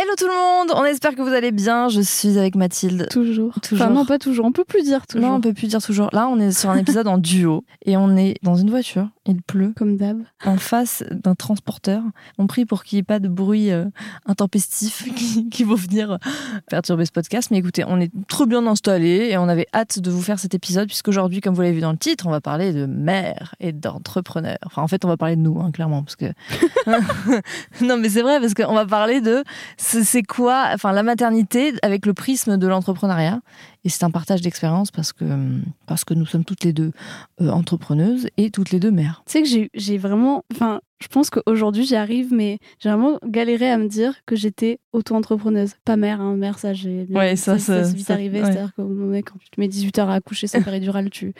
Hello tout le monde, on espère que vous allez bien. Je suis avec Mathilde. Toujours. Toujours. Enfin, non, pas toujours. On peut plus dire toujours. Non, on peut plus dire toujours. Là, on est sur un épisode en duo et on est dans une voiture. Il pleut. Comme d'hab. En face d'un transporteur. On prie pour qu'il n'y ait pas de bruit euh, intempestif qui, qui va venir perturber ce podcast. Mais écoutez, on est trop bien installés et on avait hâte de vous faire cet épisode puisqu'aujourd'hui, comme vous l'avez vu dans le titre, on va parler de mère et d'entrepreneur. Enfin, en fait, on va parler de nous, hein, clairement, parce que non, mais c'est vrai parce qu'on va parler de c'est quoi, enfin, la maternité avec le prisme de l'entrepreneuriat. Et c'est un partage d'expérience parce que, parce que nous sommes toutes les deux euh, entrepreneuses et toutes les deux mères. Tu sais que j'ai- j'ai vraiment. Enfin, je pense qu'aujourd'hui j'y arrive, mais j'ai vraiment galéré à me dire que j'étais auto-entrepreneuse. Pas mère, hein. Mère, ça, j'ai. Ouais, ça, ça- c'est vite ça- arrivé. ouais. C'est-à-dire qu'au moment où quand tu te mets 18 heures à accoucher sans péridurale, tu,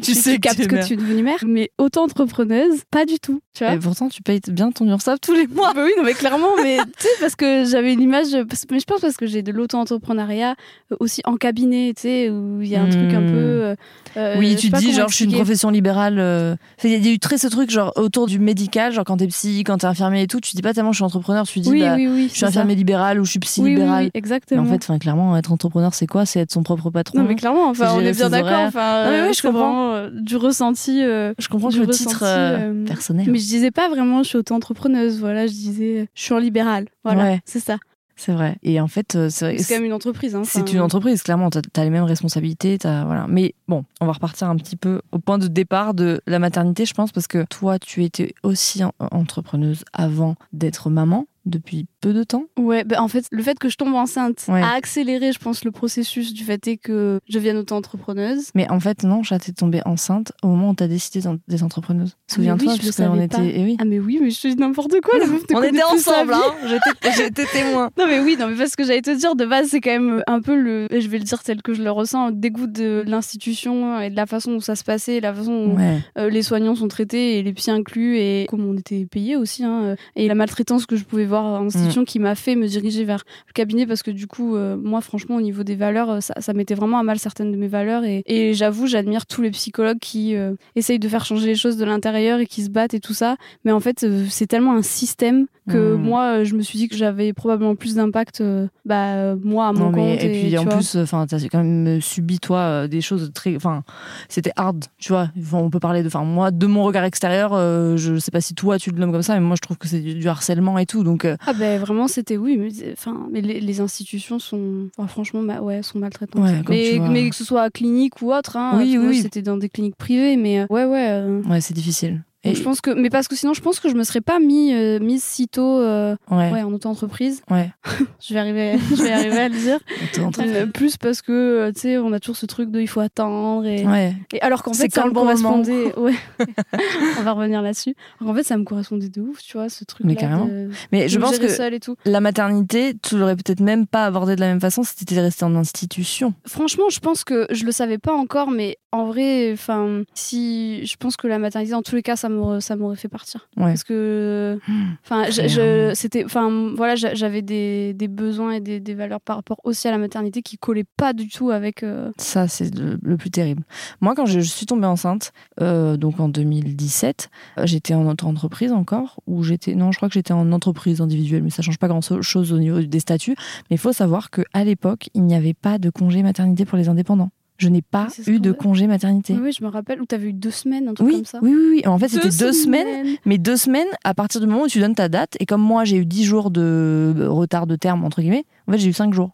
Tu sais que captes tu es que tu es devenue mère. Mais auto-entrepreneuse, pas du tout. Tu vois Et pourtant, tu payes bien ton URSAF tous les mois. Bah oui, non, mais clairement, mais tu sais, parce que j'avais une image, mais je pense parce que j'ai de l'auto-entrepreneuriat euh, aussi en cabinet, tu sais, où il y a un truc un Hmm. peu. euh, euh, Oui, tu te dis, genre, je suis une profession libérale. euh, Il y a- eu très ce truc, genre, autour du médical, genre, quand t'es psy, quand t'es infirmier et tout, tu dis pas tellement je suis entrepreneur, tu dis, Oui, bah, oui, oui. je suis infirmier libéral ou je suis psy libéral. oui, Mais exactement. en fait, enfin, clairement, être entrepreneur, c'est quoi? C'est être son propre patron. non, mais clairement, enfin, on est bien d'accord. Enfin, Non, mais ouais, je comprends. du ressenti. euh, Je comprends du le ressenti, titre personnel. Mais je disais pas vraiment, je suis auto-entrepreneuse. Voilà, je disais, je suis en libéral. Voilà, c'est ça. C'est vrai. Et en fait, euh, c'est vrai- C'est quand même une entreprise. Hein, C'est une entreprise, clairement. T'as as les mêmes responsabilités. As, voilà. Mais bon, on va repartir un petit peu au point de départ de la maternité, je pense, parce que toi, tu étais aussi en- entrepreneuse avant d'être maman depuis peu de temps. Ouais, bah, en fait, le fait que je tombe enceinte Ouais. a accéléré, je pense, le processus du fait est que je devienne auto-entrepreneuse. Mais en fait, non, t'es tombée enceinte au moment où t'as décidé d'être entrepreneuse. Ah, Souviens-toi, oui, le parce qu'on était. eh oui. Ah, mais oui, mais je te dis n'importe quoi, on était ensemble, hein. J'étais- témoin. Non mais oui, non mais parce que j'allais te dire de base c'est quand même un peu le, et je vais le dire tel que je le ressens, un dégoût de l'institution et de la façon où ça se passait, la façon où Ouais. euh, les soignants sont traités et les psys inclus et comment on était payé aussi hein, et la maltraitance que je pouvais voir en institution qui m'a fait me diriger vers le cabinet parce que du coup euh, moi franchement au niveau des valeurs euh, ça, ça mettait vraiment à mal certaines de mes valeurs et, et j'avoue j'admire tous les psychologues qui euh, essayent de faire changer les choses de l'intérieur et qui se battent et tout ça. Mais en fait euh, c'est tellement un système que Mm. moi euh, je me suis dit que j'avais probablement plus d'impact euh, bah euh, moi à mon Non, mais, compte et puis en vois. plus, enfin, t'as quand même subi toi des choses très, enfin, c'était hard, tu vois. On peut parler de, enfin, moi, de mon regard extérieur, euh, je sais pas si toi tu le nommes comme ça, mais moi je trouve que c'est du, du harcèlement et tout, donc. euh, Ah ben vraiment c'était oui mais enfin mais les, les institutions sont enfin, franchement ma- ouais sont maltraitantes. Ouais, mais mais que ce soit clinique ou autre hein, Oui, oui, c'était dans des cliniques privées mais ouais ouais euh, ouais, c'est difficile. Et- je pense que mais parce que sinon je pense que je me serais pas mis euh, mise si tôt euh, ouais, ouais en auto-entreprise. ouais. Je vais arriver je vais arriver à le dire. En de- Euh, plus parce que euh, tu sais on a toujours ce truc de il faut attendre et, Ouais. et alors qu'en fait ça me bon correspondait ouais on va revenir là-dessus en fait ça me correspondait de ouf tu vois ce truc Mais carrément. Mais je pense que et tout la maternité, tu l'aurais peut-être même pas abordé de la même façon si t'étais resté en institution. Franchement, je pense que je le savais pas encore, mais en vrai, enfin, si je pense que la maternité, dans tous les cas, ça m'aurait, ça m'aurait fait partir. Ouais. Parce que, enfin, c'était, enfin, voilà, j'a- j'avais des, des besoins et des, des valeurs par rapport aussi à la maternité qui collaient pas du tout avec. euh, Ça, c'est le, le plus terrible. Moi, quand je, je suis tombée enceinte, euh, donc en 2017, euh, j'étais en auto-entreprise encore, ou j'étais, non, je crois que j'étais en entreprise individuelle, mais ça change pas grand-chose au niveau des statuts. Mais il faut savoir qu'à l'époque, il n'y avait pas de congé maternité pour les indépendants. Je n'ai pas eu de congé maternité. Oui, je me rappelle où t'avais eu deux semaines, un truc Oui, comme ça. oui, oui, oui. En fait, c'était deux semaines, semaines. mais deux semaines à partir du moment où tu donnes ta date. Et comme moi, j'ai eu 10 jours de retard de terme, entre guillemets, en fait, j'ai eu 5 jours.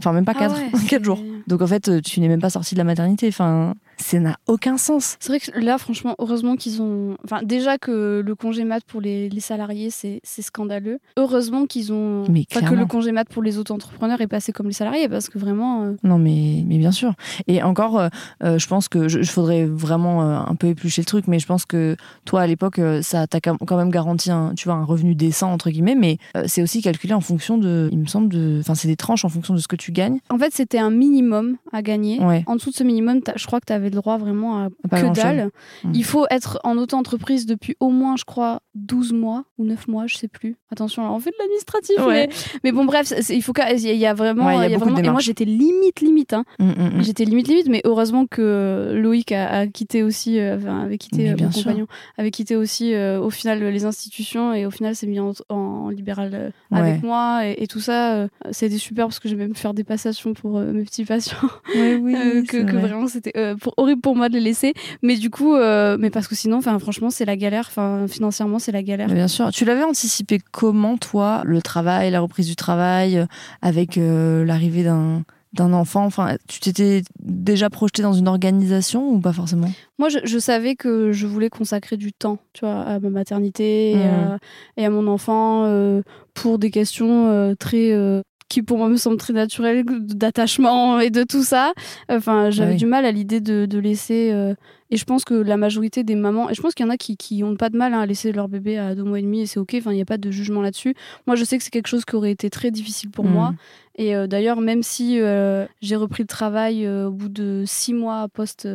Enfin, même pas Ah 4, ouais, 4 c'est- jours. Donc en fait, tu n'es même pas sorti de la maternité. Enfin, ça n'a aucun sens. C'est vrai que là, franchement, heureusement qu'ils ont. Enfin, déjà que le congé mat pour les, les salariés, c'est c'est scandaleux. Heureusement qu'ils ont. Mais Enfin, que le congé mat pour les auto-entrepreneurs est passé comme les salariés, parce que vraiment. euh, Non, mais, mais bien sûr. Et encore, euh, euh, je pense que je, je faudrait vraiment euh, un peu éplucher le truc, mais je pense que toi, à l'époque, ça t'a quand même garanti un, tu vois, un revenu décent, entre guillemets, mais c'est aussi calculé en fonction de, il me semble, de. Enfin, c'est des tranches en fonction de ce que tu gagnes. En fait, c'était un minimum à gagner. Ouais. En dessous de ce minimum, je crois que tu avais le droit vraiment à que dalle. Mm. Il faut être en auto-entreprise depuis au moins, je crois, 12 mois ou 9 mois, je sais plus. Attention, là, on fait de l'administratif. Ouais. Mais, mais bon, bref, il faut qu'à- il y a vraiment. Ouais, y a y a et moi, j'étais limite, limite. Hein. Mm, mm. J'étais limite, limite, mais heureusement que Loïc a, a quitté aussi, euh, enfin, avait quitté euh, mon sûr. compagnon, avait quitté aussi euh, au final les institutions et au final s'est mis en, en libéral euh, Ouais. avec moi et, et tout ça. euh, C'était super parce que j'ai même faire des passations pour mes petits patients. Oui, Euh, que, vraiment c'était pour- horrible pour moi de les laisser. Mais du coup, euh, mais parce que sinon, enfin franchement, c'est la galère. Enfin financièrement, c'est la galère. Bien sûr. Tu l'avais anticipé comment, toi, le travail, la reprise du travail, euh, avec euh, l'arrivée d'un d'un enfant? Enfin, tu t'étais déjà projeté dans une organisation ou pas forcément? Moi, je, je savais que je voulais consacrer du temps, tu vois, à ma maternité et, Mhm. à, et à mon enfant euh, pour des questions euh, très euh, qui pour moi me semblent très naturelles d'attachement et de tout ça. Enfin, j'avais oui. du mal à l'idée de, de laisser. euh, et je pense que la majorité des mamans, et je pense qu'il y en a qui, qui ont pas de mal hein, à laisser leur bébé à deux mois et demi et c'est ok. Enfin, il n'y a pas de jugement là-dessus. Moi, je sais que c'est quelque chose qui aurait été très difficile pour Mm. moi. Et euh, d'ailleurs, même si euh, j'ai repris le travail euh, au bout de six mois post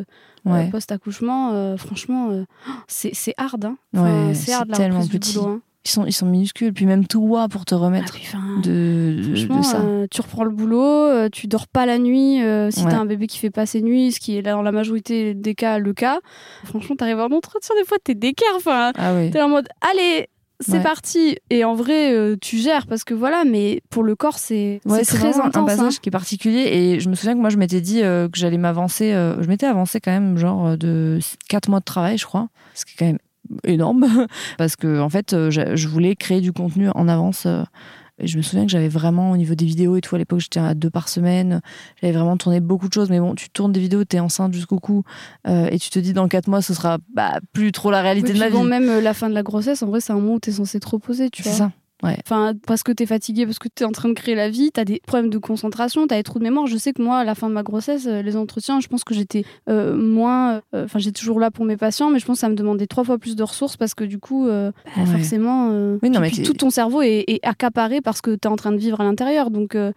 Ouais. post-accouchement, euh, franchement, c'est hard. Hein. Enfin, Ouais, c'est c'est hard la tellement petit. boulot. hein. Ils sont, ils sont minuscules. Puis même toi, pour te Ah, remettre puis, enfin, de, de, franchement, de ça. euh, tu reprends le boulot, euh, tu dors pas la nuit. euh, si Ouais. t'as un bébé qui fait pas ses nuits, ce qui est là dans la majorité des cas le cas, franchement, t'arrives en entretien, des fois, t'es d'écart. Enfin, Ah oui. t'es en mode, allez, c'est Ouais. parti. Et en vrai, tu gères parce que voilà, mais pour le corps, c'est Ouais, c'est très vraiment un intense. passage hein. qui est particulier. Et je me souviens que moi, je m'étais dit que j'allais m'avancer. je m'étais avancé quand même, genre, de 4 mois de travail, je crois. Ce qui est quand même énorme. Parce que, en fait, euh, je voulais créer du contenu en avance. euh, et je me souviens que j'avais vraiment, au niveau des vidéos et tout, à l'époque, j'étais à deux par semaine. J'avais vraiment tourné beaucoup de choses. Mais bon, tu tournes des vidéos, t'es enceinte jusqu'au cou. euh, et tu te dis, dans 4 mois, ce sera bah, plus trop la réalité de ma bon, vie. même la fin de la grossesse, en vrai, c'est un moment où t'es censé te reposer, tu vois. ça. Enfin, parce que t'es fatigué, parce que t'es en train de créer la vie, t'as des problèmes de concentration, t'as des trous de mémoire. Je sais que moi, à la fin de ma grossesse, euh, les entretiens, je pense que j'étais euh, moins. euh, Enfin, j'étais toujours là pour mes patients, mais je pense que ça me demandait trois fois plus de ressources parce que du coup, euh, bah, Ouais. forcément, euh, Oui, non, puis- mais puis t'es- tout ton cerveau est, est accaparé parce que t'es en train de vivre à l'intérieur. Donc, euh,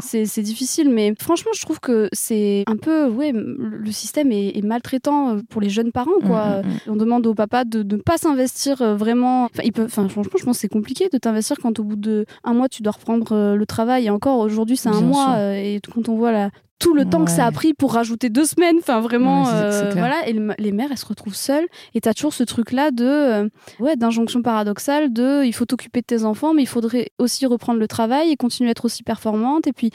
C'est difficile. Mais franchement, je trouve que c'est un peu. Ouais, le système est, est maltraitant euh, pour les jeunes parents, quoi. Mm, mm, mm. On demande au papa de ne pas s'investir euh, vraiment. Enfin, franchement, je pense que c'est compliqué de t'investir quand au bout de un mois, tu dois reprendre euh, le travail. Et encore, aujourd'hui, c'est un mois. sûr. euh, et quand on voit la, tout le temps que ça a pris pour rajouter deux semaines, enfin, vraiment, Ouais, euh, voilà. Et le- les mères, elles se retrouvent seules. Et t'as toujours ce truc-là de, euh, ouais, d'injonction paradoxale de, il faut t'occuper de tes enfants, mais il faudrait aussi reprendre le travail et continuer à être aussi performante. Et puis,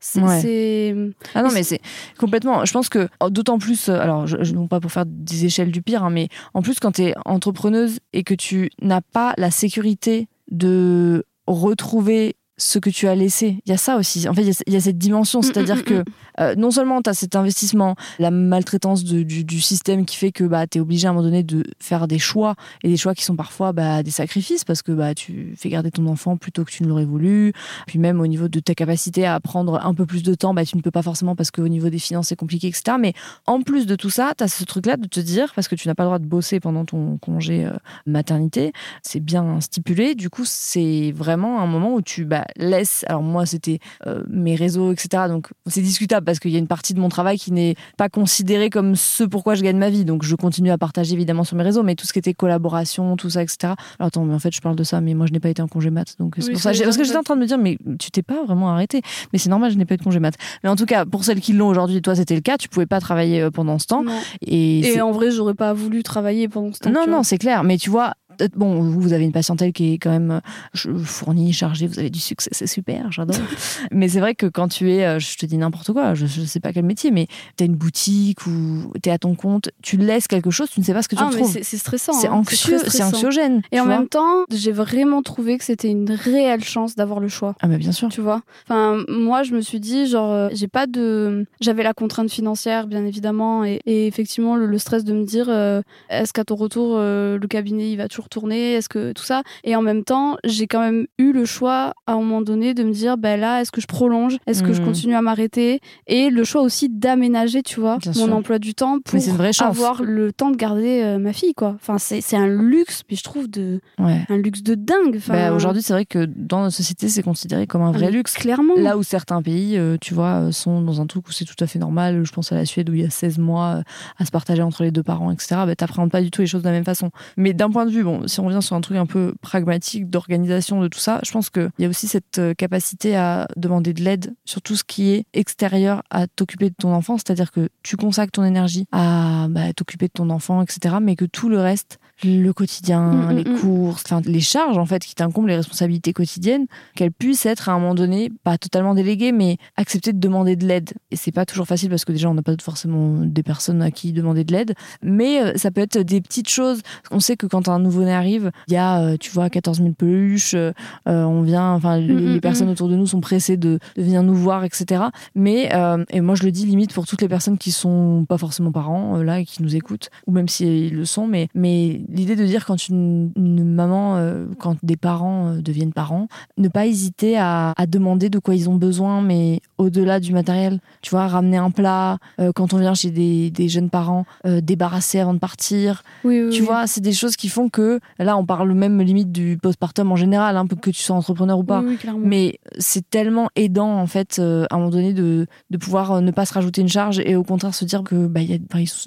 c'est. Ouais. c'est- Ah non, mais c'est complètement. Je pense que oh, d'autant plus, alors je, je- non pas pour faire des échelles du pire, hein, mais en plus quand tu es entrepreneuse et que tu n'as pas la sécurité de retrouver ce que tu as laissé. Il y a ça aussi. En fait, il y a- il y, a cette dimension, Mm, c'est-à-dire mm, mm, que euh, non seulement tu as cet investissement, la maltraitance de- du, du système qui fait que bah, tu es obligé à un moment donné de faire des choix, et des choix qui sont parfois bah, des sacrifices, parce que bah, tu fais garder ton enfant plutôt que tu ne l'aurais voulu. Puis même au niveau de ta capacité à prendre un peu plus de temps, bah, tu ne peux pas forcément parce qu'au niveau des finances, c'est compliqué, etc. Mais en plus de tout ça, tu as ce truc-là de te dire, parce que tu n'as pas le droit de bosser pendant ton congé euh, maternité, c'est bien stipulé. Du coup, c'est vraiment un moment où tu bah, laisses. Alors, moi, c'était euh, mes réseaux, etc. Donc, c'est discutable parce qu'il y a une partie de mon travail qui n'est pas considérée comme ce pourquoi je gagne ma vie. Donc, je continue à partager évidemment sur mes réseaux, mais tout ce qui était collaboration, tout ça, etc. Alors, attends, mais en fait, je parle de ça, mais moi, je n'ai pas été en congé mat. Donc, c'est Oui, pour ça, ça. les Parce que j'étais en train de me dire, mais tu t'es pas vraiment arrêté. Mais c'est normal, je n'ai pas eu de congé mat. Mais en tout cas, pour celles qui l'ont aujourd'hui, toi, c'était le cas. Tu pouvais pas travailler euh, pendant ce temps. Non. Et, Et en vrai, j'aurais pas voulu travailler pendant ce temps. non, non, c'est clair. Mais tu vois, bon, vous vous avez une patientèle qui est quand même euh, fournie, chargée, vous avez du succès, c'est super, j'adore. mais c'est vrai que quand tu es, euh, je te dis n'importe quoi, je, je sais pas quel métier, mais tu as une boutique ou tu es à ton compte, tu laisses quelque chose, tu ne sais pas ce que tu Ah, retrouves. c'est stressant. C'est hein. anxieux, c'est anxiogène. Et en vois. même temps, j'ai vraiment trouvé que c'était une réelle chance d'avoir le choix. Ah, mais bien sûr. Tu vois? Enfin, moi, je me suis dit, genre, euh, j'ai pas de. J'avais la contrainte financière, bien évidemment, et, et effectivement, le, le stress de me dire, euh, est-ce qu'à ton retour, euh, le cabinet, il va toujours tourner Est-ce que tout ça? Et en même temps, j'ai quand même eu le choix, à un moment donné, de me dire, ben là, est-ce que je prolonge? Est-ce que je Mhm. continue à m'arrêter? Et le choix aussi d'aménager, tu vois, Bien mon sûr. emploi du temps pour avoir le temps de garder euh, ma fille, quoi. Enfin, c'est un luxe, mais je trouve de, Ouais. un luxe de dingue. Enfin, Bah, Aujourd'hui, c'est vrai que dans notre société, c'est considéré comme un ah, vrai mais luxe. Clairement. Là où certains pays, euh, tu vois, euh, sont dans un truc où c'est tout à fait normal, je pense à la Suède où il y a 16 mois à se partager entre les deux parents, etc., bah, t'appréhendes pas du tout les choses de la même façon. Mais d'un point de vue, bon, si on revient sur un truc un peu pragmatique, d'organisation de tout ça, je pense qu'il y a aussi cette euh, capacité à demander de l'aide sur tout ce qui est extérieur à t'occuper de ton enfant, c'est-à-dire que tu consacres ton énergie à bah, t'occuper de ton enfant, etc., mais que tout le reste, le quotidien, Mm, mm, les mm. courses, enfin les charges en fait qui t'incombent, les responsabilités quotidiennes, qu'elles puissent être à un moment donné pas totalement déléguées, mais accepter de demander de l'aide. Et c'est pas toujours facile parce que déjà on n'a pas forcément des personnes à qui demander de l'aide, mais euh, ça peut être des petites choses. On sait que quand un nouveau-né arrive, il y a, euh, tu vois, 14 000 peluches, euh, euh, on vient, enfin les, les personnes autour de nous sont pressées de, de venir nous voir, etc. Mais euh, et moi je le dis limite pour toutes les personnes qui sont pas forcément parents euh, là et qui nous écoutent, ou même s'ils le sont, mais mais l'idée de dire quand une, une maman, euh, quand des parents euh, deviennent parents, ne pas hésiter à, à demander de quoi ils ont besoin, mais au-delà du matériel. Tu vois, ramener un plat, euh, quand on vient chez des, des jeunes parents, débarrasser avant de partir. Oui, oui, Tu oui. vois, c'est des choses qui font que, là, on parle même limite du postpartum en général, peu que tu sois entrepreneur ou pas. Oui, oui, clairement. Mais c'est tellement aidant en fait à un moment donné de, de pouvoir ne pas se rajouter une charge et au contraire se dire que bah, y a,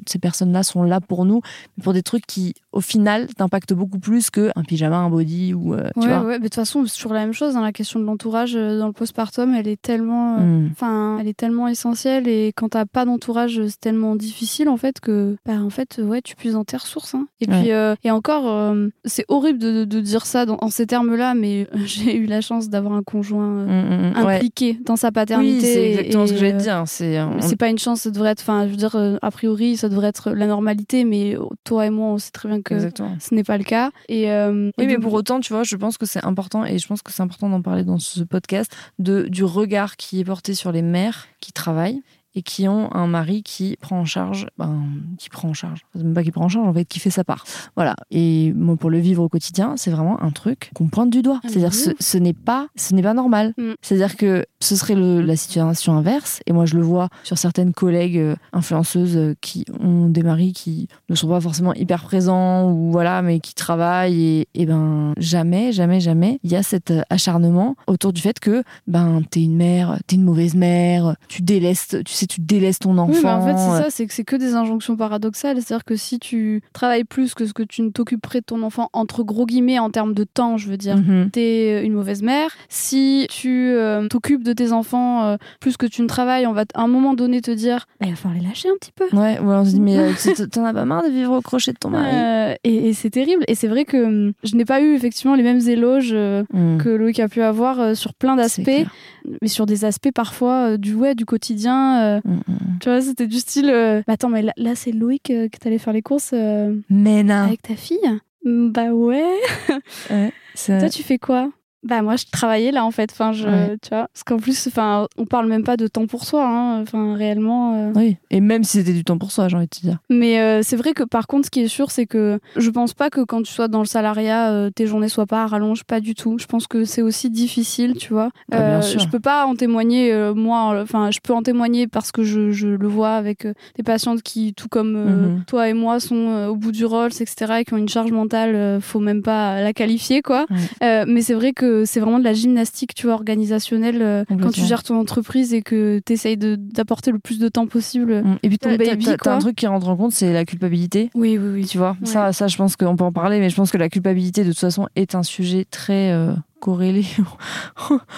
ces personnes-là sont là pour nous, mais pour des trucs qui au final t'impactent beaucoup plus qu'un pyjama, un body ou euh, tu Ouais, vois. ouais, mais de toute façon, c'est toujours la même chose. Dans la question de l'entourage euh, dans le postpartum, elle est tellement, euh, Mm. enfin, elle est tellement essentielle. Et quand t'as pas d'entourage, c'est tellement difficile en fait que, bah, en fait, euh, ouais, tu puisses dans tes ressources. hein. Et Ouais. puis, et encore, c'est horrible de, de dire ça dans, en ces termes-là, mais j'ai eu la chance d'avoir un conjoint Mm, mm. Ouais. impliqué dans sa paternité. Oui, c'est exactement et, ce que j'allais te dire. C'est on- C'est pas une chance, ça devrait être, enfin, je veux dire, a priori, ça devrait être la normalité, mais toi et moi, on sait très bien que exactement. ce n'est pas le cas. Et, euh, Oui, et mais donc- pour autant, tu vois, je pense que c'est important, et je pense que c'est important d'en parler dans ce podcast, de, du regard qui est porté sur les mères qui travaillent et qui ont un mari qui prend en charge, ben, qui prend en charge, même pas qui prend en charge, en fait, qui fait sa part. Voilà. Et moi, pour le vivre au quotidien, c'est vraiment un truc qu'on pointe du doigt. C'est-à-dire, ce, ouf. ce n'est pas, ce n'est pas normal. Mm. C'est-à-dire que ce serait le- la situation inverse. Et moi, je le vois sur certaines collègues euh, influenceuses euh, qui ont des maris qui ne sont pas forcément hyper présents ou voilà, mais qui travaillent. Et, et ben, jamais, jamais, jamais, il y a cet euh, acharnement autour du fait que ben, t'es une mère, t'es une mauvaise mère, tu délaisses, tu sais, tu délaisses ton enfant. Oui, mais en fait, euh, c'est ça, c'est que c'est que des injonctions paradoxales. C'est-à-dire que si tu travailles plus que ce que tu ne t'occuperais de ton enfant, entre gros guillemets, en termes de temps, je veux dire, mhm. t'es une mauvaise mère. Si tu euh, t'occupes de tes enfants euh, plus que tu ne travailles, on va à un moment donné te dire bah, il va falloir les lâcher un petit peu. Ouais, ouais, on se dit, mais euh, t'en as pas marre de vivre au crochet de ton mari Euh, et et c'est terrible. Et c'est vrai que hum, je n'ai pas eu effectivement les mêmes éloges euh, Mhm. que Loïc a pu avoir euh, sur plein d'aspects, mais sur des aspects parfois euh, du ouais du quotidien. Euh, Mhm, mhm. tu vois, c'était du style. euh, bah, attends, mais là, là, c'est Loïc euh, que t'allais faire les courses euh, Mais non. avec ta fille. Mm, Bah ouais. Toi, tu fais quoi? Bah moi, je travaillais là en fait. Enfin, je, Ouais. tu vois, parce qu'en plus, enfin, on parle même pas de temps pour soi. hein. Enfin, réellement. euh. Oui, et même si c'était du temps pour soi, j'ai envie de te dire. Mais euh, c'est vrai que par contre, ce qui est sûr, c'est que je pense pas que quand tu sois dans le salariat, euh, tes journées soient pas à rallonge, pas du tout. Je pense que c'est aussi difficile, tu vois. Ah, bien sûr. Je peux pas en témoigner, moi, enfin, je peux en témoigner parce que je, je le vois avec des patientes qui, tout comme Mhm. toi et moi, sont au bout du rôle, etc., et qui ont une charge mentale, faut même pas la qualifier, quoi. Ouais. Mais c'est vrai que c'est vraiment de la gymnastique, tu vois, organisationnelle, euh, quand tu gères ton entreprise et que tu essayes d'apporter le plus de temps possible. Mm. Et puis ton baby, t'as- un truc qui rentre en compte, c'est la culpabilité. Oui, oui, oui. Tu vois, Ouais. ça, ça, je pense qu'on peut en parler, mais je pense que la culpabilité, de toute façon, est un sujet très, euh, corrélé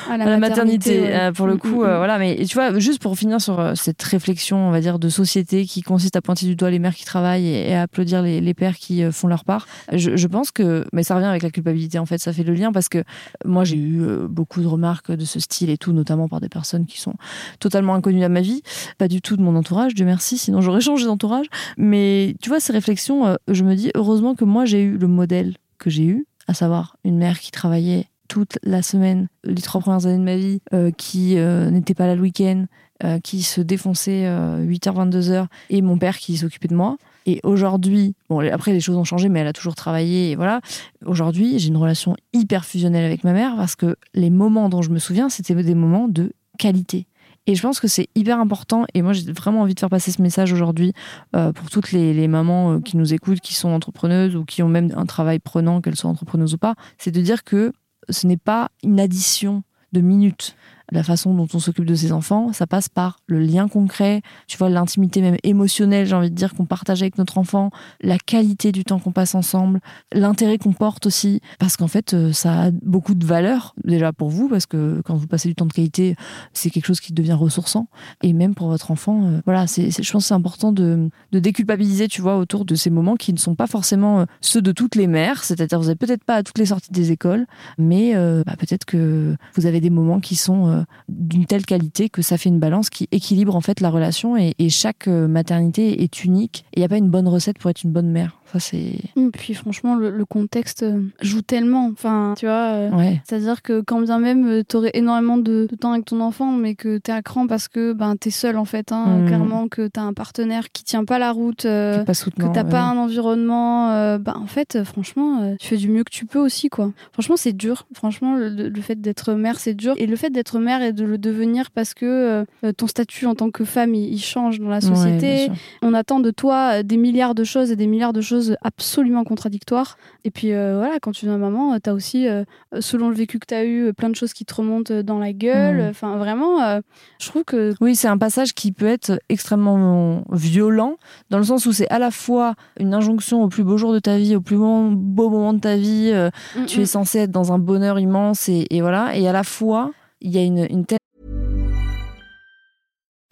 À à la maternité, ouais. euh, pour le Mm, coup mm, euh, mm. voilà mais tu vois juste pour finir sur euh, cette réflexion on va dire de société qui consiste à pointer du doigt les mères qui travaillent et, à applaudir les, les pères qui font leur part je, je pense que mais ça revient avec la culpabilité en fait ça fait le lien parce que moi j'ai eu beaucoup de remarques de ce style et tout notamment par des personnes qui sont totalement inconnues à ma vie pas du tout de mon entourage Dieu merci sinon j'aurais changé d'entourage mais tu vois ces réflexions je me dis heureusement que moi j'ai eu le modèle que j'ai eu à savoir une mère qui travaillait toute la semaine, les trois premières années de ma vie, euh, qui euh, n'était pas là le week-end, euh, qui se défonçait euh, 8h, 22h, et mon père qui s'occupait de moi. Et aujourd'hui, bon, après les choses ont changé, mais elle a toujours travaillé, et voilà. Aujourd'hui, j'ai une relation hyper fusionnelle avec ma mère parce que les moments dont je me souviens, c'était des moments de qualité. Et je pense que c'est hyper important. Et moi, j'ai vraiment envie de faire passer ce message aujourd'hui pour toutes les, mamans qui nous écoutent, qui sont entrepreneuses ou qui ont même un travail prenant, qu'elles soient entrepreneuses ou pas. C'est de dire que ce n'est pas une addition de minutes. La façon dont on s'occupe de ses enfants, ça passe par le lien concret, tu vois, l'intimité même émotionnelle, j'ai envie de dire, qu'on partage avec notre enfant, la qualité du temps qu'on passe ensemble, l'intérêt qu'on porte aussi, parce qu'en fait, euh, ça a beaucoup de valeur, déjà pour vous, parce que quand vous passez du temps de qualité, c'est quelque chose qui devient ressourçant, et même pour votre enfant, euh, voilà, c'est, je pense que c'est important de, de déculpabiliser, tu vois, autour de ces moments qui ne sont pas forcément euh, ceux de toutes les mères, c'est-à-dire vous n'êtes peut-être pas à toutes les sorties des écoles, mais bah, peut-être que vous avez des moments qui sont d'une telle qualité que ça fait une balance qui équilibre en fait la relation et, chaque euh, maternité est unique et il n'y a pas une bonne recette pour être une bonne mère. Ça c'est Mm, Puis franchement, le, le contexte euh, joue tellement. Enfin, tu vois. euh, ouais. C'est-à-dire que quand bien même euh, t'aurais énormément de, de temps avec ton enfant, mais que t'es à cran parce que ben t'es seul en fait, hein, Mm. clairement que t'as un partenaire qui tient pas la route, euh, pas que t'as ouais. pas un environnement, euh, bah en fait, franchement, euh, tu fais du mieux que tu peux aussi, quoi. Franchement, c'est dur. Franchement, le, le fait d'être mère, c'est dur. Et le fait d'être mère et de le devenir parce que ton statut en tant que femme, il, il change dans la société. On attend de toi des milliards de choses et des milliards de choses absolument contradictoires. Et puis euh, voilà, quand tu deviens maman, tu as aussi, euh, selon le vécu que tu as eu, euh, plein de choses qui te remontent euh, dans la gueule. Mhm. Enfin, vraiment, euh, je trouve que. Oui, c'est un passage qui peut être extrêmement violent, dans le sens où c'est à la fois une injonction au plus beau jour de ta vie, au plus beau, beau moment de ta vie, euh, tu es censé être dans un bonheur immense, et, et voilà, et à la fois, il y a une, une telle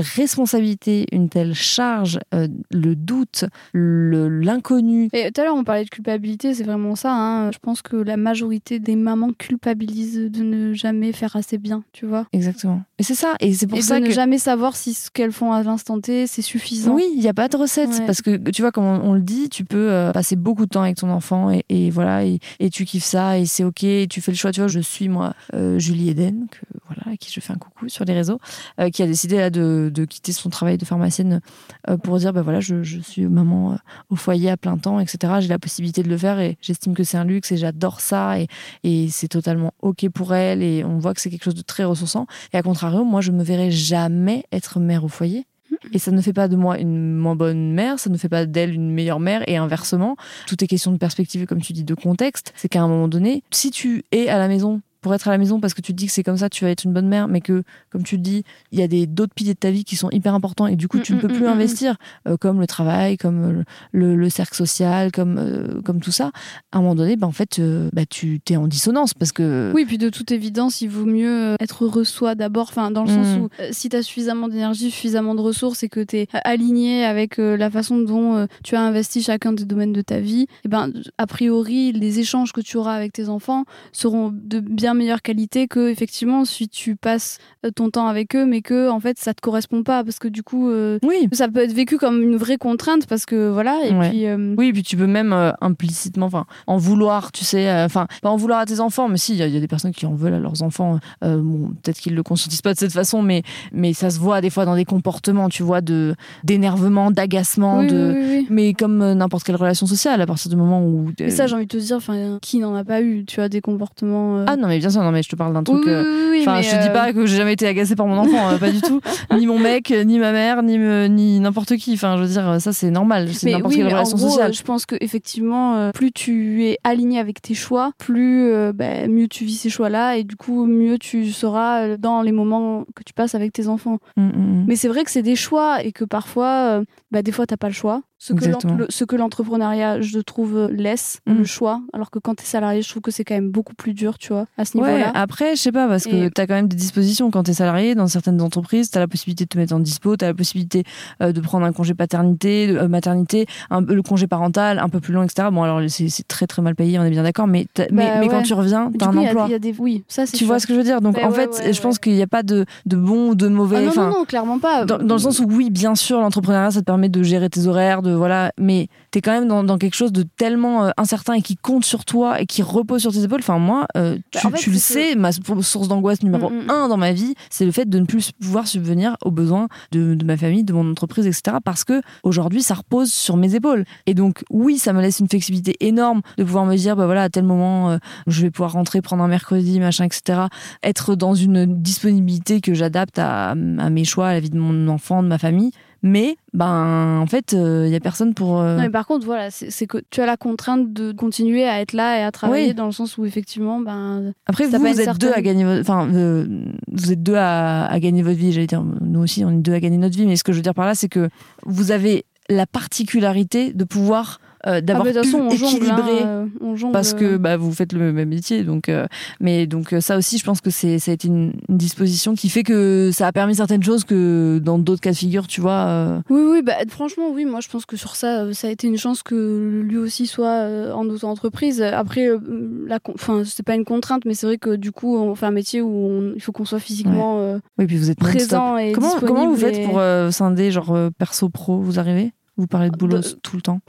Responsabilité, une telle charge, euh, le doute, l'inconnu. Et tout à l'heure, on parlait de culpabilité, c'est vraiment ça. hein. Je pense que la majorité des mamans culpabilisent de ne jamais faire assez bien, tu vois. Exactement. Et c'est ça, et c'est pour et ça de que... ne jamais savoir si ce qu'elles font à l'instant T, c'est suffisant. Oui, il n'y a pas de recette. Ouais. Parce que, tu vois, comme on, on le dit, tu peux euh, passer beaucoup de temps avec ton enfant et, et voilà, et, et tu kiffes ça et c'est OK. Et tu fais le choix. Tu vois, je suis, moi, euh, Julie Eden, que, voilà, à qui je fais un coucou sur les réseaux, euh, qui a décidé là, de, de quitter son travail de pharmacienne euh, pour dire, bah voilà, je, je suis maman euh, au foyer à plein temps, etc. J'ai la possibilité de le faire et j'estime que c'est un luxe et j'adore ça et, et c'est totalement OK pour elle et on voit que c'est quelque chose de très ressourçant. Et à contrario, moi, je me verrai jamais être mère au foyer. Et ça ne fait pas de moi une moins bonne mère, ça ne fait pas d'elle une meilleure mère, et inversement. Tout est question de perspective, et comme tu dis, de contexte. C'est qu'à un moment donné, si tu es à la maison pour être à la maison parce que tu te dis que c'est comme ça, tu vas être une bonne mère, mais que, comme tu le dis, il y a des d'autres piliers de ta vie qui sont hyper importants et du coup, tu Mm, ne peux mm, plus mm, mm. investir, euh, comme le travail, comme euh, le, le cercle social, comme, euh, comme tout ça. À un moment donné, bah, en fait, euh, bah, tu t'es en dissonance parce que. Oui, puis de toute évidence, il vaut mieux être heureux soi d'abord, enfin, dans le sens où si tu as suffisamment d'énergie, suffisamment de ressources et que tu es aligné avec la façon dont tu as investi chacun des domaines de ta vie, et ben, a priori, les échanges que tu auras avec tes enfants seront de bien bien meilleure qualité que effectivement si tu passes euh, ton temps avec eux, mais que en fait ça te correspond pas parce que du coup, euh, Oui. ça peut être vécu comme une vraie contrainte parce que voilà. Et Ouais. puis euh, Oui, puis tu peux même euh, implicitement, enfin, en vouloir, tu sais, enfin, pas en vouloir à tes enfants, mais si, il y, a- il y a des personnes qui en veulent à leurs enfants. bon, peut-être qu'ils le conscientisent pas de cette façon, mais mais ça se voit des fois dans des comportements, tu vois, de d'énervement, d'agacement, oui, de. oui. Mais comme n'importe quelle relation sociale, à partir du moment où. Mais ça, j'ai envie de te dire, enfin, qui n'en a pas eu, tu vois, des comportements. ah non, mais bien sûr, non, mais je te parle d'un truc. euh, oui, oui, Enfin, je te dis euh, pas que j'ai jamais été agacée par mon enfant, euh, pas du tout. Ni mon mec, ni ma mère, ni me- ni n'importe qui. Enfin, je veux dire, ça c'est normal. C'est n'importe quelle mais en relation gros, sociale. je pense que effectivement, euh, plus tu es aligné avec tes choix, plus bah, mieux tu vis ces choix-là, et du coup mieux tu seras dans les moments que tu passes avec tes enfants. Mm, mm, mm. Mais c'est vrai que c'est des choix et que parfois, bah, des fois t'as pas le choix. Ce que, l'entrepreneuriat, je trouve, euh, laisse Mm. le choix, alors que quand t'es salarié, je trouve que c'est quand même beaucoup plus dur, tu vois, à ce Ouais, niveau-là. après, je sais pas, parce que tu as quand même des dispositions quand tu es salarié. Dans certaines entreprises, tu as la possibilité de te mettre en dispo, tu as la possibilité euh, de prendre un congé paternité, euh, maternité, un- le congé parental un peu plus long, etc. Bon, alors c'est très très mal payé, on est bien d'accord, mais, Bah mais quand tu reviens, tu as coup, un y emploi. il y a des... Oui, ça c'est Tu vois ce que je veux dire? Donc Bah en ouais, fait, je pense qu'il n'y a pas de, de bon ou de mauvais. Ah non, non, clairement pas. dans, dans le sens où oui, bien sûr, l'entrepreneuriat, ça te permet de gérer tes horaires, de voilà, mais t'es quand même dans, dans quelque chose de tellement euh, incertain et qui compte sur toi et qui repose sur tes épaules. Enfin, moi, euh, Bah, tu, en fait, tu le sais, ma source d'angoisse numéro Mm, mm. un dans ma vie, c'est le fait de ne plus pouvoir subvenir aux besoins de, de ma famille, de mon entreprise, etc. Parce que aujourd'hui, ça repose sur mes épaules. Et donc, oui, ça me laisse une flexibilité énorme de pouvoir me dire, bah voilà, à tel moment, euh, je vais pouvoir rentrer, prendre un mercredi, machin, etc. Être dans une disponibilité que j'adapte à, à mes choix, à la vie de mon enfant, de ma famille. Mais, ben, en fait, il y a personne pour. euh, Non, mais par contre, voilà, c'est que tu as la contrainte de continuer à être là et à travailler Oui. dans le sens où effectivement, ben, Après, vous, êtes certaine- deux à gagner votre, enfin, euh, vous êtes deux à, à gagner votre vie. J'allais dire, nous aussi, on est deux à gagner notre vie. Mais ce que je veux dire par là, c'est que vous avez la particularité de pouvoir euh, ah, d'avoir bah, pu façon, on jongle, hein, équilibrer. euh, on jongle, Parce que euh, bah, vous faites le même métier, donc euh, mais donc ça aussi, je pense que c'est ça a été une, une disposition qui fait que ça a permis certaines choses que dans d'autres cas de figure, tu vois. euh, Oui, oui, bah, franchement, oui, moi je pense que sur ça, ça a été une chance que lui aussi soit en auto-entreprise. Après, la enfin, c'est pas une contrainte, mais c'est vrai que du coup, on fait un métier où on- il faut qu'on soit physiquement euh, Oui, puis vous êtes présent et Comment comment vous faites et- pour scinder genre perso pro Vous arrivez? Vous parlez de boulot De- tout le temps?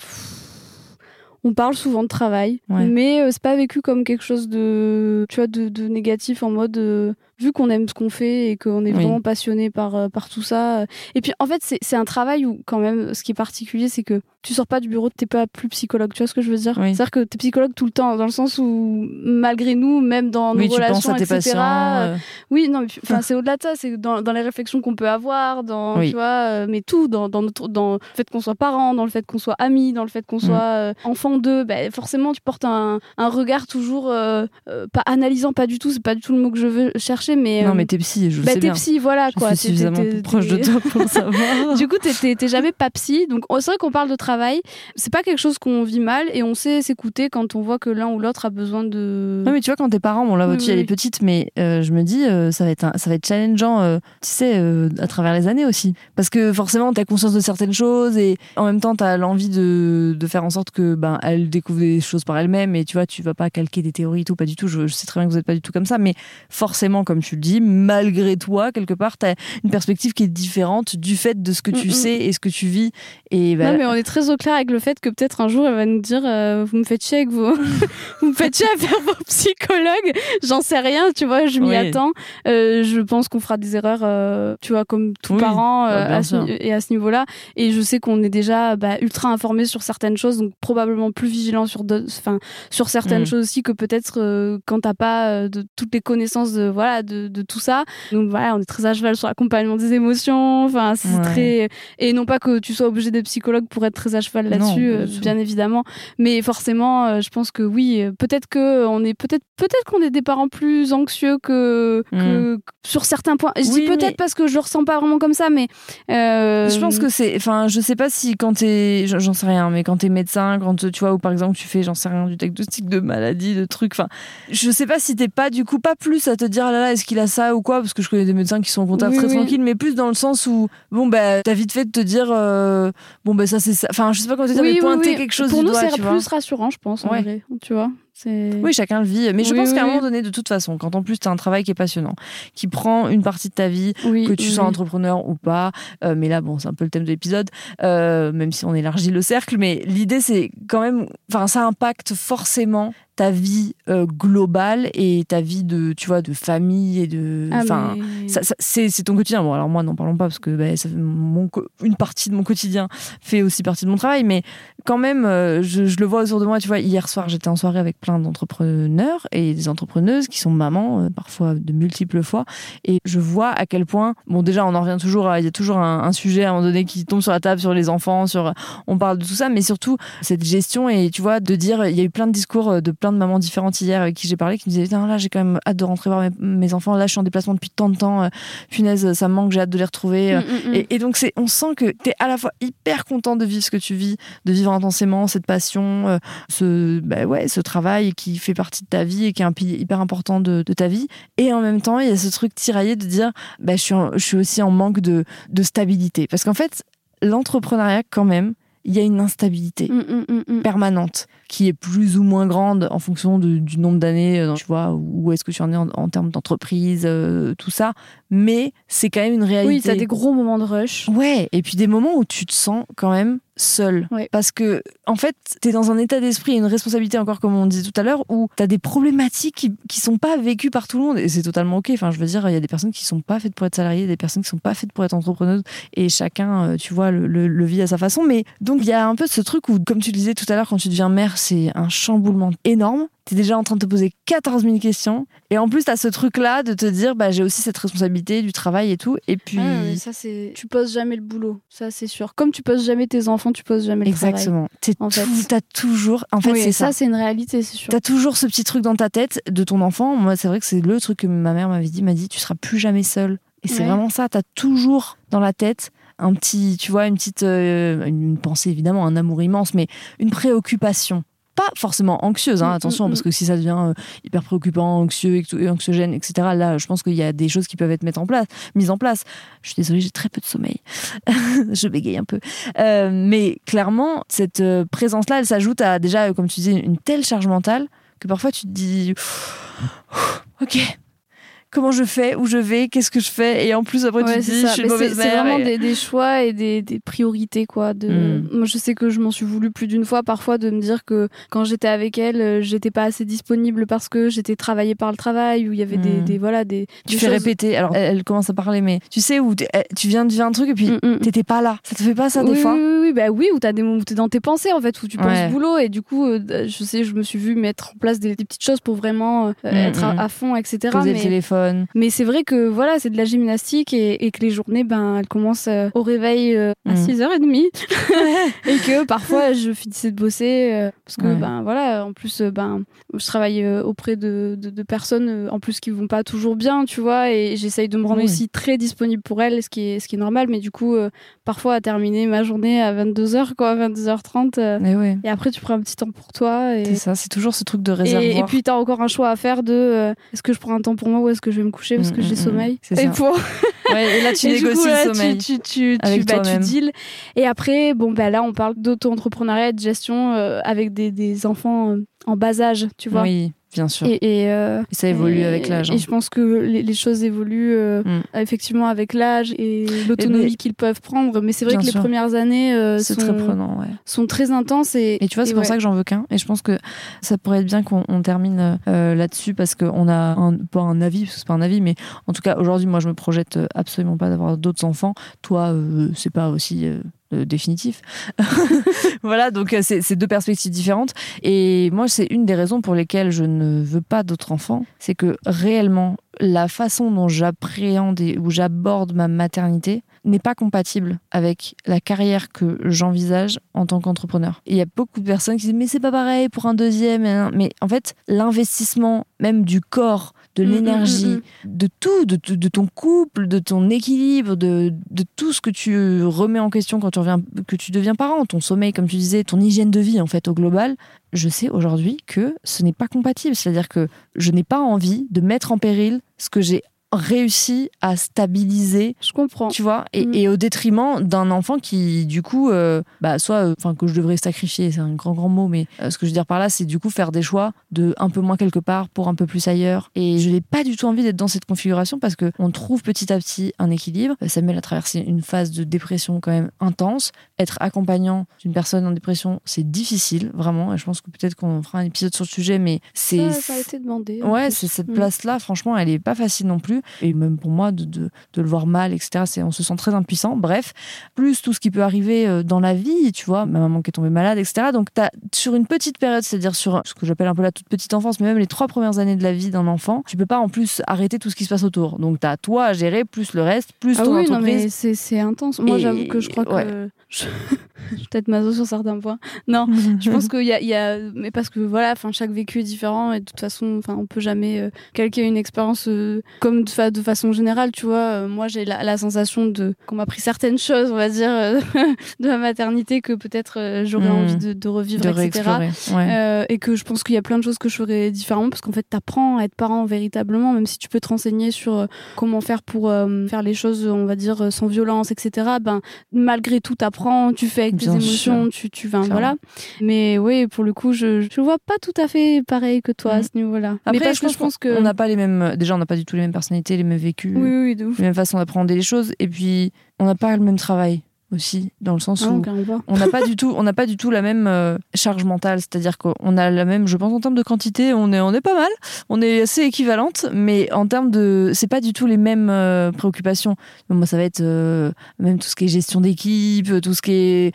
On parle souvent de travail, Ouais. mais euh, c'est pas vécu comme quelque chose de, tu vois, de, de négatif en mode euh, vu qu'on aime ce qu'on fait et qu'on est Oui. vraiment passionné par euh, par tout ça. euh. Et puis en fait, c'est un travail où quand même, ce qui est particulier, c'est que tu sors pas du bureau, t'es pas plus psychologue. Tu vois ce que je veux dire? Oui. C'est-à-dire que t'es psychologue tout le temps, dans le sens où malgré nous, même dans nos relations, etc. patients. euh, oui, non, enfin, c'est au-delà de ça, c'est dans, dans les réflexions qu'on peut avoir, dans, tu vois, mais tout, dans, dans, notre, dans le fait qu'on soit parents, dans le fait qu'on soit amis, dans le fait qu'on Mm. soit euh, enfant d'eux, ben, forcément, tu portes un, un regard toujours euh, pas analysant, pas du tout, c'est pas du tout le mot que je veux chercher, mais. Non, euh, mais t'es psy, je le bah, sais t'es bien. psy, voilà, Je quoi. suis T'es- suffisamment t'es- proche de t'es- toi pour savoir. du coup, t'es- t'es t'es jamais pas psy. Donc, c'est vrai qu'on parle de travail. C'est pas quelque chose qu'on vit mal et on sait s'écouter quand on voit que l'un ou l'autre a besoin de. Non mais tu vois quand tes parents, bon là Oui, votre fille oui, elle est petite, mais euh, je me dis euh, ça va être un- ça va être challengeant, euh, tu sais, à travers les années aussi, parce que forcément t'as conscience de certaines choses et en même temps t'as l'envie de, de faire en sorte que ben elle découvre des choses par elle-même et tu vois tu vas pas calquer des théories et tout, pas du tout. Je, je sais très bien que vous êtes pas du tout comme ça, mais forcément comme tu le dis, malgré toi quelque part t'as une perspective qui est différente du fait de ce que tu Mm, mm. sais et ce que tu vis et Non, mais on est très au clair avec le fait que peut-être un jour elle va nous dire euh, Vous me faites chier avec vos. vous me faites chier à faire vos psychologues. J'en sais rien, tu vois, je m'y Oui. attends. Euh, je pense qu'on fera des erreurs, euh, tu vois, comme tout Oui, parent bah, bien à ce, et à ce niveau-là. Et je sais qu'on est déjà bah, ultra informé sur certaines choses, donc probablement plus vigilant sur, enfin, sur certaines Mm. choses aussi que peut-être quand t'as pas de, toutes les connaissances de, voilà, de, de tout ça. Donc voilà, on est très à cheval sur l'accompagnement des émotions. Enfin, c'est Ouais. très. Et non pas que tu sois obligé d'être psychologue pour être très à cheval là-dessus, bien euh, bien évidemment. Mais forcément, euh, je pense que oui, euh, peut-être que on est peut-être peut-être qu'on est des parents plus anxieux que, que sur certains points. Je. Oui, dis peut-être mais- parce que je le ressens pas vraiment comme ça, mais euh, Je pense que c'est, enfin, je sais pas si quand t'es, j'en sais rien, mais quand t'es médecin, quand tu vois, ou par exemple tu fais, j'en sais rien, du diagnostic de maladie, de trucs, enfin, je sais pas si t'es pas du coup pas plus à te dire, ah là là, est-ce qu'il a ça ou quoi, parce que je connais des médecins qui sont en contact Oui, très oui. tranquilles, mais plus dans le sens où, bon, bah, t'as vite fait de te dire, euh, bon, bah, ça c'est ça, enfin, je sais pas comment te dire, oui, mais pointer quelque chose Pour du nous, c'est vois. plus rassurant, je pense, en Ouais. vrai, tu vois. Oui, chacun le vit. Mais je pense oui, qu'à un moment donné, de toute façon, quand en plus tu as un travail qui est passionnant, qui prend une partie de ta vie, Oui, que tu sois entrepreneur ou pas, euh, mais là, bon, c'est un peu le thème de l'épisode, euh, même si on élargit le cercle, mais l'idée, c'est quand même, enfin, ça impacte forcément ta vie euh, globale et ta vie de, tu vois, de famille et de, Ah, enfin, mais- c'est ton quotidien. Bon, alors moi, n'en parlons pas parce que bah, ça fait mon, co- une partie de mon quotidien fait aussi partie de mon travail, mais quand même, euh, je, je le vois autour de moi. Tu vois, hier soir, j'étais en soirée avec plein d'entrepreneurs et des entrepreneuses qui sont mamans, euh, parfois de multiples fois, et je vois à quel point, bon, déjà, on en revient toujours, à- il y a toujours un, un sujet à un moment donné qui tombe sur la table sur les enfants, sur, on parle de tout ça, mais surtout cette gestion et tu vois, de dire, il y a eu plein de discours euh, de plein de mamans différentes hier avec qui j'ai parlé qui me disaient, là, j'ai quand même hâte de rentrer voir mes, mes enfants, là, je suis en déplacement depuis tant de temps, euh, punaise, ça me manque, j'ai hâte de les retrouver. Mm, mm, mm. et, et donc, c'est, on sent que tu es à la fois hyper content de vivre ce que tu vis, de vivre intensément cette passion, ce, bah ouais, ce travail qui fait partie de ta vie et qui est un pilier hyper important de, de ta vie. Et en même temps, il y a ce truc tiraillé de dire bah, je, suis en- je suis aussi en manque de, de stabilité. Parce qu'en fait, l'entrepreneuriat, quand même, il y a une instabilité Mm, mm, mm, permanente qui est plus ou moins grande en fonction de- du nombre d'années, euh, tu vois, où est-ce que tu en es en, en termes d'entreprise, euh, tout ça. Mais c'est quand même une réalité. Oui, t'as des gros moments de rush. Ouais, et puis des moments où tu te sens quand même seul. Ouais. Parce que, en fait, t'es dans un état d'esprit et une responsabilité, encore comme on disait tout à l'heure, où t'as des problématiques qui, qui sont pas vécues par tout le monde. Et c'est totalement OK. Enfin, je veux dire, il y a des personnes qui sont pas faites pour être salariées, des personnes qui sont pas faites pour être entrepreneuses. Et chacun, euh, tu vois, le, le- le vit à sa façon. Mais donc, il y a un peu ce truc où, comme tu le disais tout à l'heure, quand tu deviens mère, c'est un chamboulement énorme. T'es déjà en train de te poser 14 000 questions. Et en plus, t'as ce truc-là de te dire, bah, j'ai aussi cette responsabilité du travail et tout. Et puis. Ah, ça, c'est. Tu poses jamais le boulot, ça, c'est sûr. Comme tu poses jamais tes enfants, tu poses jamais le travail. Exactement. Tout- fait. T'as toujours. En fait, Oui, c'est ça. c'est une réalité, c'est sûr. T'as toujours ce petit truc dans ta tête de ton enfant. Moi, c'est vrai que c'est le truc que ma mère m'avait dit. M'a dit, tu seras plus jamais seule. Et c'est Ouais. vraiment ça. T'as toujours dans la tête un petit, tu vois, une petite, euh, une pensée évidemment, un amour immense, mais une préoccupation. Pas forcément anxieuse, hein, Mm, attention, mm, parce que si ça devient euh, hyper préoccupant, anxieux, anxiogène, etc., là, je pense qu'il y a des choses qui peuvent être mises en place. Mises en place. Je suis désolée, j'ai très peu de sommeil. je bégaye un peu. Euh, mais clairement, cette euh, présence-là, elle s'ajoute à déjà, comme tu disais, une telle charge mentale que parfois tu te dis, ok, comment je fais, où je vais, qu'est-ce que je fais, et en plus après Ouais, tu te c'est dis, ça. je suis une Mais c'est mauvaise c'est mère. vraiment et- des, des choix et des, des priorités, quoi. De... Mm. Moi, je sais que je m'en suis voulu plus d'une fois, parfois, de me dire que quand j'étais avec elle, euh, j'étais pas assez disponible parce que j'étais travaillée par le travail, où il y avait des, Mm. des, voilà, des, Tu des fais choses- répéter. Alors, elle, elle commence à parler, mais tu sais où elle- tu viens de vivre un truc et puis Mm, t'étais pas là. Ça te fait pas ça des oui, fois oui, oui, oui, bah oui, où t'as des moments dans tes pensées en fait, où tu penses Ouais. boulot et du coup, euh, je sais, je me suis vue mettre en place des, des petites choses pour vraiment euh, être à, à fond, etc. Poser le Mais, mais c'est vrai que voilà, c'est de la gymnastique et, et que les journées, ben, elles commencent euh, au réveil euh, à Mm. 6h30 et que parfois je finissais de bosser euh, parce que Ouais. ben voilà, en plus, ben, je travaille auprès de, de, de personnes en plus qui vont pas toujours bien, tu vois, et j'essaye de me rendre Oui. aussi très disponible pour elles, ce qui est, ce qui est normal, mais du coup, euh, parfois à terminer ma journée à 22h, quoi, 22h30. euh, Mais ouais. et après, tu prends un petit temps pour toi. Et, C'est ça, c'est toujours ce truc de et, réservoir. et puis, tu as encore un choix à faire de est-ce que je prends un temps pour moi ou est-ce que je vais me coucher parce Mm, que mm, j'ai mm. sommeil C'est Et pour Ouais, et là, tu et négocies coup, là, le sommeil. Tu, tu, tu, Avec bah, tu toi-même. deals. Et après, bon, bah, là, on parle d'auto-entrepreneuriat et de gestion euh, avec des, des enfants euh, en bas âge, tu vois. Oui, bien sûr. Et, et, euh, Et ça évolue et- avec l'âge. hein. Et je pense que les, les choses évoluent euh, Mm. effectivement avec l'âge et l'autonomie mais- qu'ils peuvent prendre. Mais c'est vrai Bien que sûr. les premières années euh, sont, très prenant, ouais. sont très intenses. Et, Et tu vois, c'est pour ouais. ça que j'en veux qu'un. Et je pense que ça pourrait être bien qu'on on termine là-dessus parce qu'on a un, pas un avis, parce que c'est pas un avis, mais en tout cas, aujourd'hui, moi, je me projette absolument pas d'avoir d'autres enfants. Toi, c'est pas aussi. Euh, définitif. voilà, donc euh, c'est deux perspectives différentes. Et moi, c'est une des raisons pour lesquelles je ne veux pas d'autres enfants. C'est que réellement, la façon dont j'appréhende où j'aborde ma maternité n'est pas compatible avec la carrière que j'envisage en tant qu'entrepreneur. Il y a beaucoup de personnes qui disent mais c'est pas pareil pour un deuxième. Mais en fait, l'investissement même du corps, de Mm, mm, l'énergie, mm, de tout, de, de- de ton couple, de ton équilibre, de, de tout ce que tu remets en question quand tu, reviens, que tu deviens parent, ton sommeil, comme tu disais, ton hygiène de vie en fait au global, je sais aujourd'hui que ce n'est pas compatible. C'est-à-dire que je n'ai pas envie de mettre en péril ce que j'ai réussi à stabiliser Je comprends. tu vois, et, Mm. et au détriment d'un enfant qui, du coup, euh, bah, soit, euh, enfin, que je devrais sacrifier, c'est un grand, grand mot, mais euh, ce que je veux dire par là, c'est du coup faire des choix de un peu moins quelque part pour un peu plus ailleurs. Et je n'ai pas du tout envie d'être dans cette configuration parce que on trouve petit à petit un équilibre. Samuel a traversé une phase de dépression quand même intense. Être accompagnant d'une personne en dépression, c'est difficile, vraiment. Et je pense que peut-être qu'on fera un épisode sur le sujet, mais c'est. Ça, ça a été demandé. Ouais, c'est cette Mm. place-là, franchement, elle est pas facile non plus. Et même pour moi, de, de, de le voir mal, etc., c'est, on se sent très impuissant. Bref, plus tout ce qui peut arriver euh, dans la vie, tu vois, ma maman qui est tombée malade, etc. Donc, t'as, sur une petite période, c'est-à-dire sur ce que j'appelle un peu la toute petite enfance, mais même les trois premières années de la vie d'un enfant, tu peux pas en plus arrêter tout ce qui se passe autour. Donc, t'as toi à gérer, plus le reste, plus Ah ton oui, non, entreprise. mais c'est intense. Moi, j'avoue que je crois ouais. que. Je... peut-être maso sur certains points. Non, je pense qu'il y a, y a. Mais parce que voilà, enfin, chaque vécu est différent et de toute façon, enfin, on peut jamais euh, calquer une expérience euh, comme de, fa- de façon générale, tu vois. Euh, moi, j'ai la, la sensation de qu'on m'a pris certaines choses, on va dire, euh, de ma maternité que peut-être j'aurais Mm. envie de, de revivre, de etc. Ouais. Et que je pense qu'il y a plein de choses que je ferais différemment parce qu'en fait t'apprends à être parent véritablement même si tu peux te renseigner sur comment faire pour faire les choses on va dire sans violence etc ben malgré tout t'apprends tu fais avec tes Bien émotions tu tu vas voilà mais oui pour le coup je le vois pas tout à fait pareil que toi à Mm. ce niveau là Après, mais parce que je pense que on n'a pas les mêmes. Déjà, on n'a pas du tout les mêmes personnalités, les mêmes vécus. oui oui de ouf les mêmes façons d'appréhender les choses et puis on n'a pas le même travail aussi dans le sens Ah où on n'a pas du tout on n'a pas du tout la même euh, charge mentale. C'est-à-dire qu'on a la même je pense en termes de quantité on est on est pas mal. On est assez équivalente mais en termes de c'est pas du tout les mêmes euh, préoccupations. Moi ça va être euh, même tout ce qui est gestion d'équipe tout ce qui est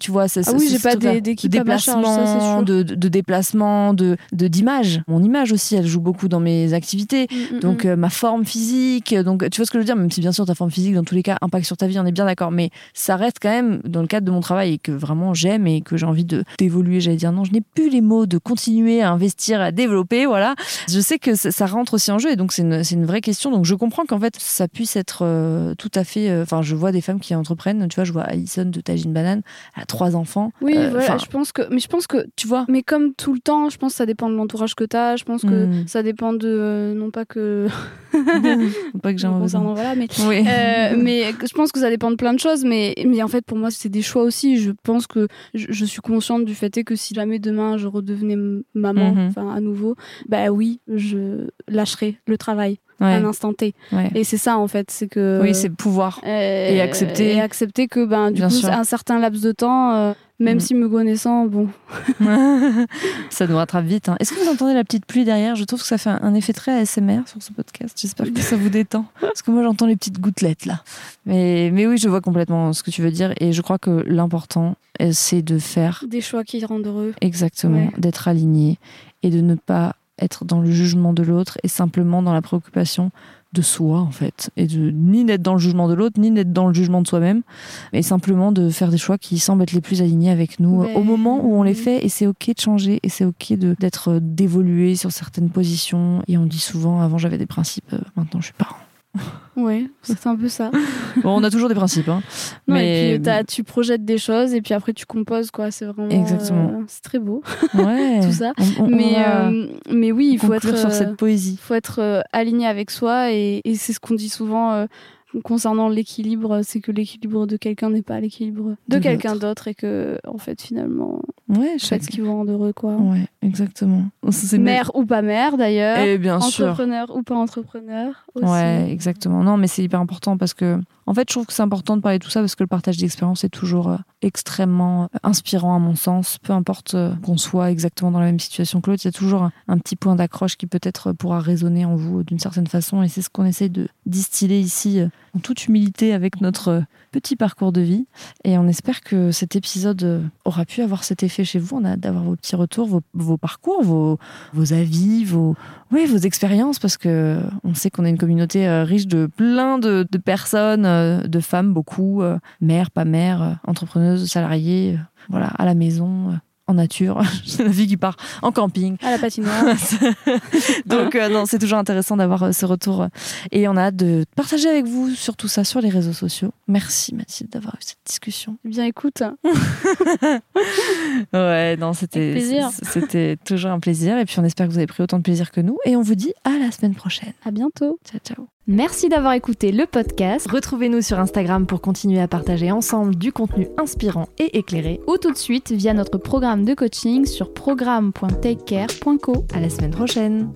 tu vois ça, Ah oui, j'ai pas d'équipe déplacement de, de, de déplacement de de d'image. Mon image aussi elle joue beaucoup dans mes activités. Mm, mm, donc mm. ma forme physique, donc tu vois ce que je veux dire, même si bien sûr ta forme physique dans tous les cas impacte sur ta vie, on est bien d'accord, mais ça reste quand même dans le cadre de mon travail et que vraiment j'aime et que j'ai envie de d'évoluer, j'allais dire non, je n'ai plus les mots de continuer à investir, à développer, voilà. Je sais que ça, ça rentre aussi en jeu et donc c'est une, une vraie question, donc je comprends qu'en fait ça puisse être euh, tout à fait, euh, enfin je vois des femmes qui entreprennent, tu vois, je vois Alison de Tagine Banane, elle a trois enfants, oui euh, voilà je pense que mais je pense que tu vois. Mais comme tout le temps, je pense que ça dépend de l'entourage que tu as. Je pense que Mm. ça dépend de. non pas que. Pas que concernant, voilà, mais. Oui. euh, mais je pense que ça dépend de plein de choses, mais, mais en fait pour moi c'est des choix aussi. Je pense que je, je suis consciente du fait que si jamais demain je redevenais maman, Mhm. à nouveau, bah oui, je lâcherai le travail à un instant T. ouais. Et c'est ça en fait, c'est que. Oui, c'est pouvoir. euh, et accepter. et accepter que ben du Bien coup sûr. un certain laps de temps, euh, même Mm. si me connaissant, bon, ça nous rattrape vite. hein. Est-ce que vous entendez la petite pluie derrière? Je trouve que ça fait un effet très ASMR sur ce podcast. J'espère que ça vous détend. Parce que moi, j'entends les petites gouttelettes là. Mais, mais oui, je vois complètement ce que tu veux dire. Et je crois que l'important, euh, c'est de faire des choix qui rendent heureux. exactement, Ouais. d'être aligné et de ne pas être dans le jugement de l'autre et simplement dans la préoccupation de soi en fait et de ni d'être dans le jugement de l'autre ni d'être dans le jugement de soi-même mais simplement de faire des choix qui semblent être les plus alignés avec nous au moment où on les fait et c'est ok de changer et c'est ok de d'être euh, d'évoluer sur certaines positions et on dit souvent avant j'avais des principes euh, maintenant je suis parent Ouais, c'est un peu ça. bon on a toujours des principes hein, Non, mais et puis t'as- tu projettes des choses et puis après tu composes quoi. C'est vraiment. Exactement. euh, c'est très beau. ouais Tout ça. On- on- on mais euh, mais oui, il faut être. sur euh, cette poésie faut être euh, aligné avec soi et, et c'est ce qu'on dit souvent euh, concernant l'équilibre, c'est que l'équilibre de quelqu'un n'est pas l'équilibre de, De quelqu'un d'autre et que en fait finalement ouais chaque... ce qui vous rend heureux quoi. ouais exactement Mère ou pas mère d'ailleurs, et bien sûr entrepreneur ou pas entrepreneur aussi. Ouais, exactement. Non, mais c'est hyper important parce que, en fait, je trouve que c'est important de parler de tout ça parce que le partage d'expérience est toujours euh, extrêmement euh, inspirant à mon sens. Peu importe euh, qu'on soit exactement dans la même situation que l'autre, il y a toujours un, un petit point d'accroche qui peut-être pourra résonner en vous d'une certaine façon. Et c'est ce qu'on essaie de distiller ici en toute humilité avec notre euh, petit parcours de vie. Et on espère que cet épisode euh, aura pu avoir cet effet chez vous. On a hâte d'avoir vos petits retours, vos, parcours, vos, avis, vos, expériences, parce que on sait qu'on a une communauté euh, riche de plein de, de personnes, euh, de femmes, beaucoup, euh, mères, pas mères, euh, entrepreneuses, salariées, euh, voilà, à la maison, euh, en nature, la vie qui part en camping. À la patinoire. Donc euh, non, c'est toujours intéressant d'avoir euh, ce retour et on a hâte de partager avec vous sur tout ça sur les réseaux sociaux. Merci Mathilde d'avoir eu cette discussion. Eh Bien écoute, Ouais, non, c'était c'était toujours un plaisir et puis on espère que vous avez pris autant de plaisir que nous et on vous dit à la semaine prochaine. à bientôt. Ciao ciao. Merci d'avoir écouté le podcast. Retrouvez-nous sur Instagram pour continuer à partager ensemble du contenu inspirant et éclairé. Ou tout de suite via notre programme de coaching sur programme.takecare.co. À la semaine prochaine.